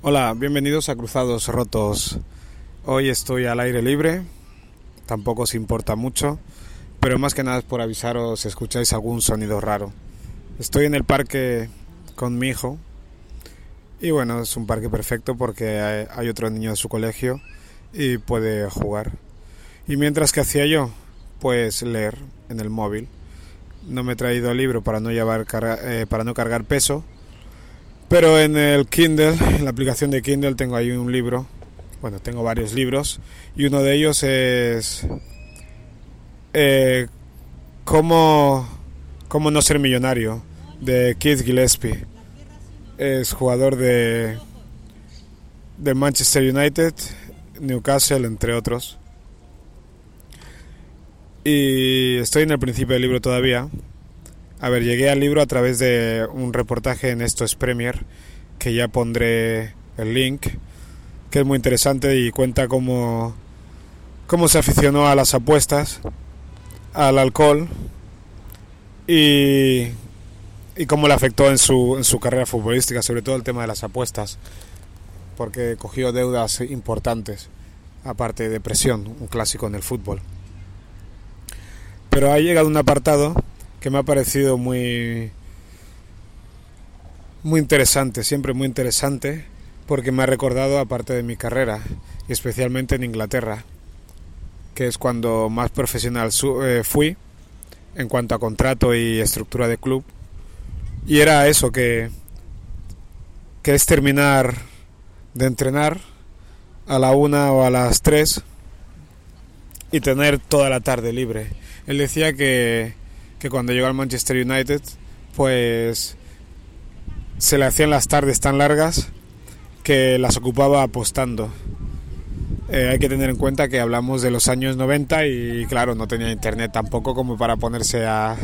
Hola, bienvenidos a Cruzados Rotos. Hoy estoy al aire libre, tampoco os importa mucho, pero más que nada es por avisaros si escucháis algún sonido raro. Estoy en el parque con mi hijo y bueno, es un parque perfecto porque hay otro niño de su colegio y puede jugar. Y mientras que hacía yo, pues leer en el móvil. No me he traído el libro para no llevar eh, para no cargar peso pero en el Kindle, en la aplicación de Kindle, tengo ahí un libro. Bueno, tengo varios libros. Y uno de ellos es. Eh, cómo, cómo no ser millonario, de Keith Gillespie. Es jugador de, de Manchester United, Newcastle, entre otros. Y estoy en el principio del libro todavía. A ver, llegué al libro a través de un reportaje en Esto es Premier, que ya pondré el link, que es muy interesante y cuenta cómo, cómo se aficionó a las apuestas, al alcohol y, y cómo le afectó en su, en su carrera futbolística, sobre todo el tema de las apuestas, porque cogió deudas importantes, aparte de depresión, un clásico en el fútbol. Pero ha llegado un apartado que me ha parecido muy muy interesante, siempre muy interesante, porque me ha recordado aparte de mi carrera, y especialmente en Inglaterra, que es cuando más profesional eh, fui en cuanto a contrato y estructura de club. Y era eso que que es terminar de entrenar a la una o a las tres y tener toda la tarde libre. Él decía que que cuando llegó al Manchester United, pues se le hacían las tardes tan largas que las ocupaba apostando. Eh, hay que tener en cuenta que hablamos de los años 90 y claro, no tenía internet tampoco como para ponerse a,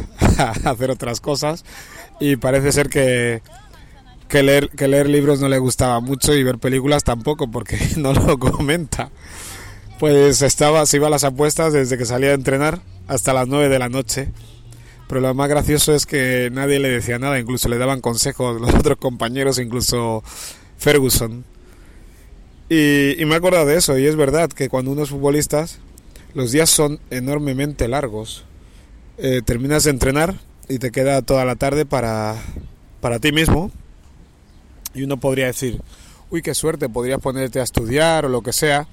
hacer otras cosas y parece ser que, que, leer, que leer libros no le gustaba mucho y ver películas tampoco porque no lo comenta. Pues estaba, se iba a las apuestas desde que salía a entrenar hasta las 9 de la noche pero lo más gracioso es que nadie le decía nada, incluso le daban consejos los otros compañeros, incluso Ferguson. Y, me he acordado de eso, y es verdad que cuando uno es futbolista, los días son enormemente largos. Eh, terminas de entrenar y te queda toda la tarde para, para ti mismo. Y uno podría decir, uy, qué suerte, podrías ponerte a estudiar o lo que sea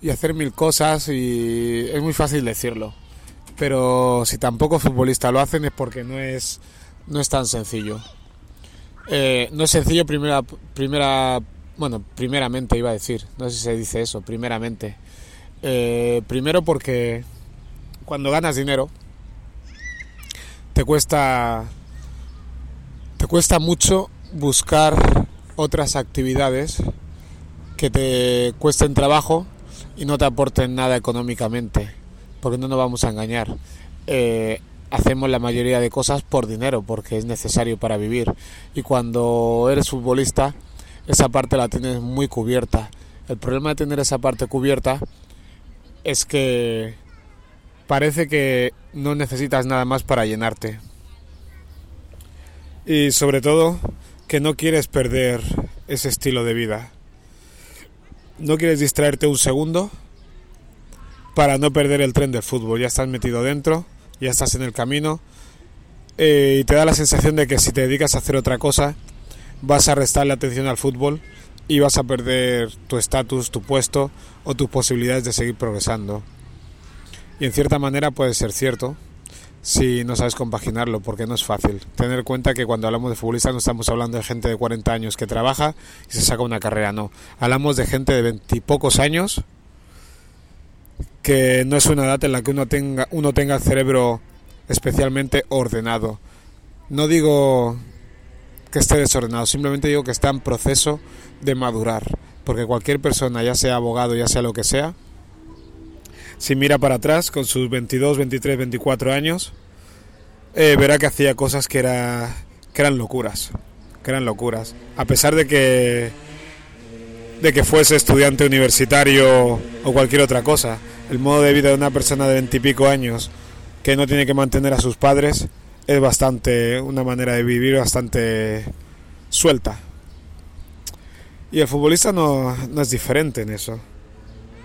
y hacer mil cosas y es muy fácil decirlo pero si tampoco futbolistas lo hacen es porque no es, no es tan sencillo. Eh, no es sencillo primera, primera, bueno, primeramente iba a decir, no sé si se dice eso, primeramente. Eh, primero porque cuando ganas dinero te cuesta, te cuesta mucho buscar otras actividades que te cuesten trabajo y no te aporten nada económicamente porque no nos vamos a engañar. Eh, hacemos la mayoría de cosas por dinero, porque es necesario para vivir. Y cuando eres futbolista, esa parte la tienes muy cubierta. El problema de tener esa parte cubierta es que parece que no necesitas nada más para llenarte. Y sobre todo que no quieres perder ese estilo de vida. No quieres distraerte un segundo para no perder el tren del fútbol. Ya estás metido dentro, ya estás en el camino eh, y te da la sensación de que si te dedicas a hacer otra cosa vas a restarle atención al fútbol y vas a perder tu estatus, tu puesto o tus posibilidades de seguir progresando. Y en cierta manera puede ser cierto si no sabes compaginarlo, porque no es fácil. Tener en cuenta que cuando hablamos de futbolistas no estamos hablando de gente de 40 años que trabaja y se saca una carrera, no. Hablamos de gente de veintipocos años que no es una edad en la que uno tenga, uno tenga cerebro especialmente ordenado. No digo que esté desordenado, simplemente digo que está en proceso de madurar, porque cualquier persona, ya sea abogado, ya sea lo que sea, si mira para atrás con sus 22, 23, 24 años, eh, verá que hacía cosas que, era, que eran locuras, que eran locuras, a pesar de que de que fuese estudiante universitario o cualquier otra cosa el modo de vida de una persona de veintipico años que no tiene que mantener a sus padres es bastante una manera de vivir bastante suelta. Y el futbolista no, no es diferente en eso.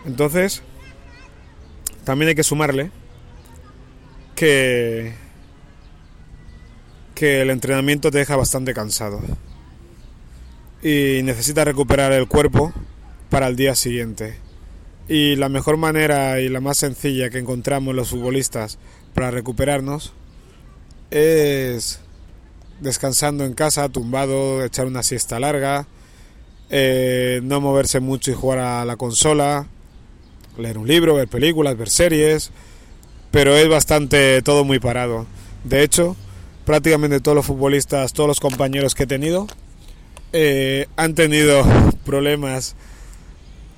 Entonces, también hay que sumarle que, que el entrenamiento te deja bastante cansado y necesitas recuperar el cuerpo para el día siguiente. Y la mejor manera y la más sencilla que encontramos los futbolistas para recuperarnos es descansando en casa, tumbado, echar una siesta larga, eh, no moverse mucho y jugar a la consola, leer un libro, ver películas, ver series, pero es bastante todo muy parado. De hecho, prácticamente todos los futbolistas, todos los compañeros que he tenido, eh, han tenido problemas,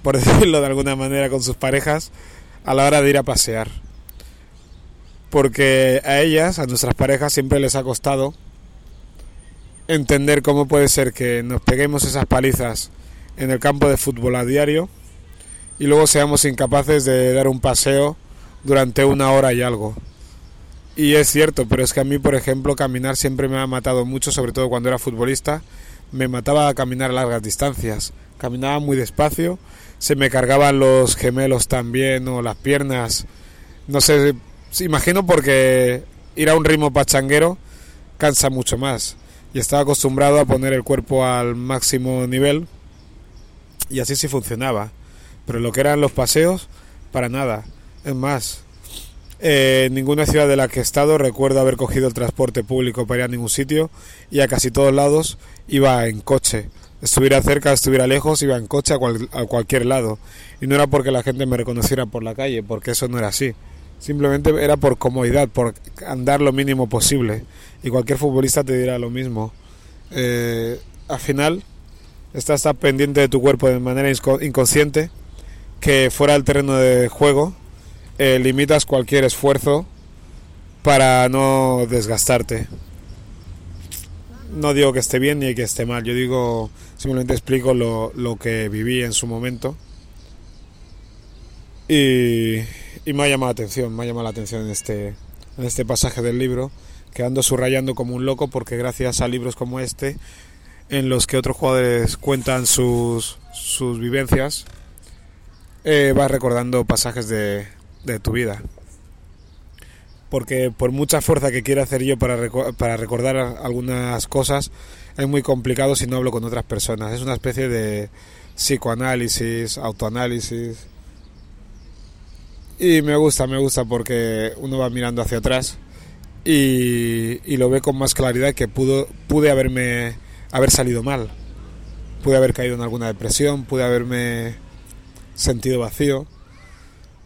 por decirlo de alguna manera, con sus parejas a la hora de ir a pasear. Porque a ellas, a nuestras parejas, siempre les ha costado entender cómo puede ser que nos peguemos esas palizas en el campo de fútbol a diario y luego seamos incapaces de dar un paseo durante una hora y algo. Y es cierto, pero es que a mí, por ejemplo, caminar siempre me ha matado mucho, sobre todo cuando era futbolista. Me mataba a caminar largas distancias. Caminaba muy despacio, se me cargaban los gemelos también o las piernas. No sé, imagino porque ir a un ritmo pachanguero cansa mucho más. Y estaba acostumbrado a poner el cuerpo al máximo nivel y así sí funcionaba. Pero lo que eran los paseos, para nada. Es más, eh, en ninguna ciudad de la que he estado recuerdo haber cogido el transporte público para ir a ningún sitio y a casi todos lados iba en coche. Estuviera cerca, estuviera lejos, iba en coche a, a cualquier lado. Y no era porque la gente me reconociera por la calle, porque eso no era así. Simplemente era por comodidad, por andar lo mínimo posible. Y cualquier futbolista te dirá lo mismo. Eh, al final, estás tan pendiente de tu cuerpo de manera inconsciente que fuera del terreno de juego eh, limitas cualquier esfuerzo para no desgastarte. No digo que esté bien ni que esté mal, yo digo, simplemente explico lo, lo que viví en su momento. Y, y, me ha llamado la atención, me ha llamado la atención en este, en este pasaje del libro, que ando subrayando como un loco porque gracias a libros como este, en los que otros jugadores cuentan sus, sus vivencias, eh, vas recordando pasajes de, de, tu vida. Porque por mucha fuerza que quiera hacer yo para, para recordar algunas cosas, es muy complicado si no hablo con otras personas. Es una especie de psicoanálisis, autoanálisis. Y me gusta, me gusta porque uno va mirando hacia atrás y, y lo ve con más claridad que pudo, pude haberme haber salido mal. Pude haber caído en alguna depresión, pude haberme sentido vacío.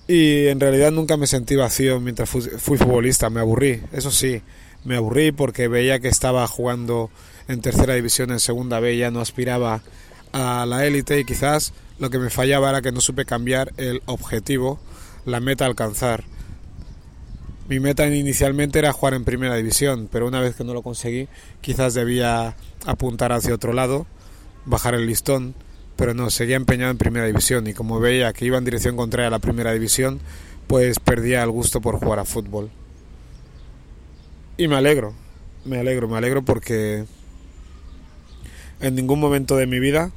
Y en realidad nunca me sentí vacío mientras fui, futbolista, me aburrí, eso sí, me aburrí porque veía que estaba jugando en tercera división, en segunda B, ya no aspiraba a la élite y quizás lo que me fallaba era que no supe cambiar el objetivo, la meta a alcanzar. Mi meta inicialmente era jugar en primera división, pero una vez que no lo conseguí, quizás debía apuntar hacia otro lado, bajar el listón pero no, seguía empeñado en primera división y como veía que iba en dirección contraria a la primera división, pues perdía el gusto por jugar a fútbol. Y me alegro, me alegro, me alegro porque en ningún momento de mi vida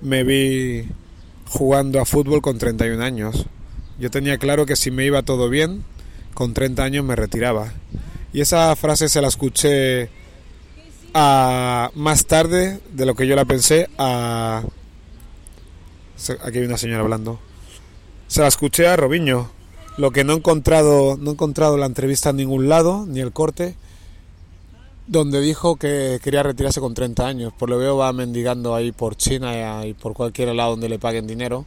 me vi jugando a fútbol con 31 años. Yo tenía claro que si me iba todo bien, con 30 años me retiraba. Y esa frase se la escuché a más tarde de lo que yo la pensé a Aquí hay una señora hablando. Se la escuché a Robiño. Lo que no he encontrado, no he encontrado la entrevista en ningún lado, ni el corte, donde dijo que quería retirarse con 30 años. Por lo veo va mendigando ahí por China y por cualquier lado donde le paguen dinero.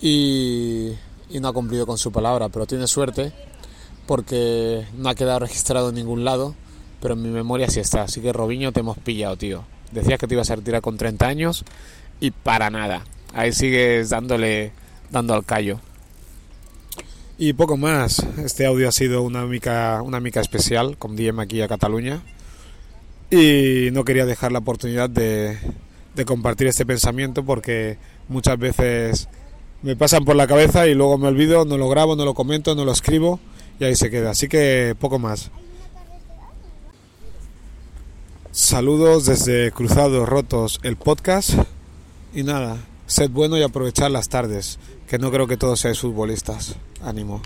Y, y no ha cumplido con su palabra, pero tiene suerte porque no ha quedado registrado en ningún lado, pero en mi memoria sí está. Así que Robiño te hemos pillado, tío. Decías que te ibas a retirar con 30 años y para nada ahí sigues dándole, dando al callo. Y poco más. Este audio ha sido una mica, una mica especial con DM aquí a Cataluña. Y no quería dejar la oportunidad de compartir este pensamiento porque muchas veces me pasan por la cabeza y luego me olvido, no lo grabo, no lo comento, no lo escribo y ahí se queda. Así que poco más. Saludos desde Cruzados Rotos, el podcast Y nada, sed bueno y aprovechar las tardes, que no creo que todos seáis futbolistas. Ánimo.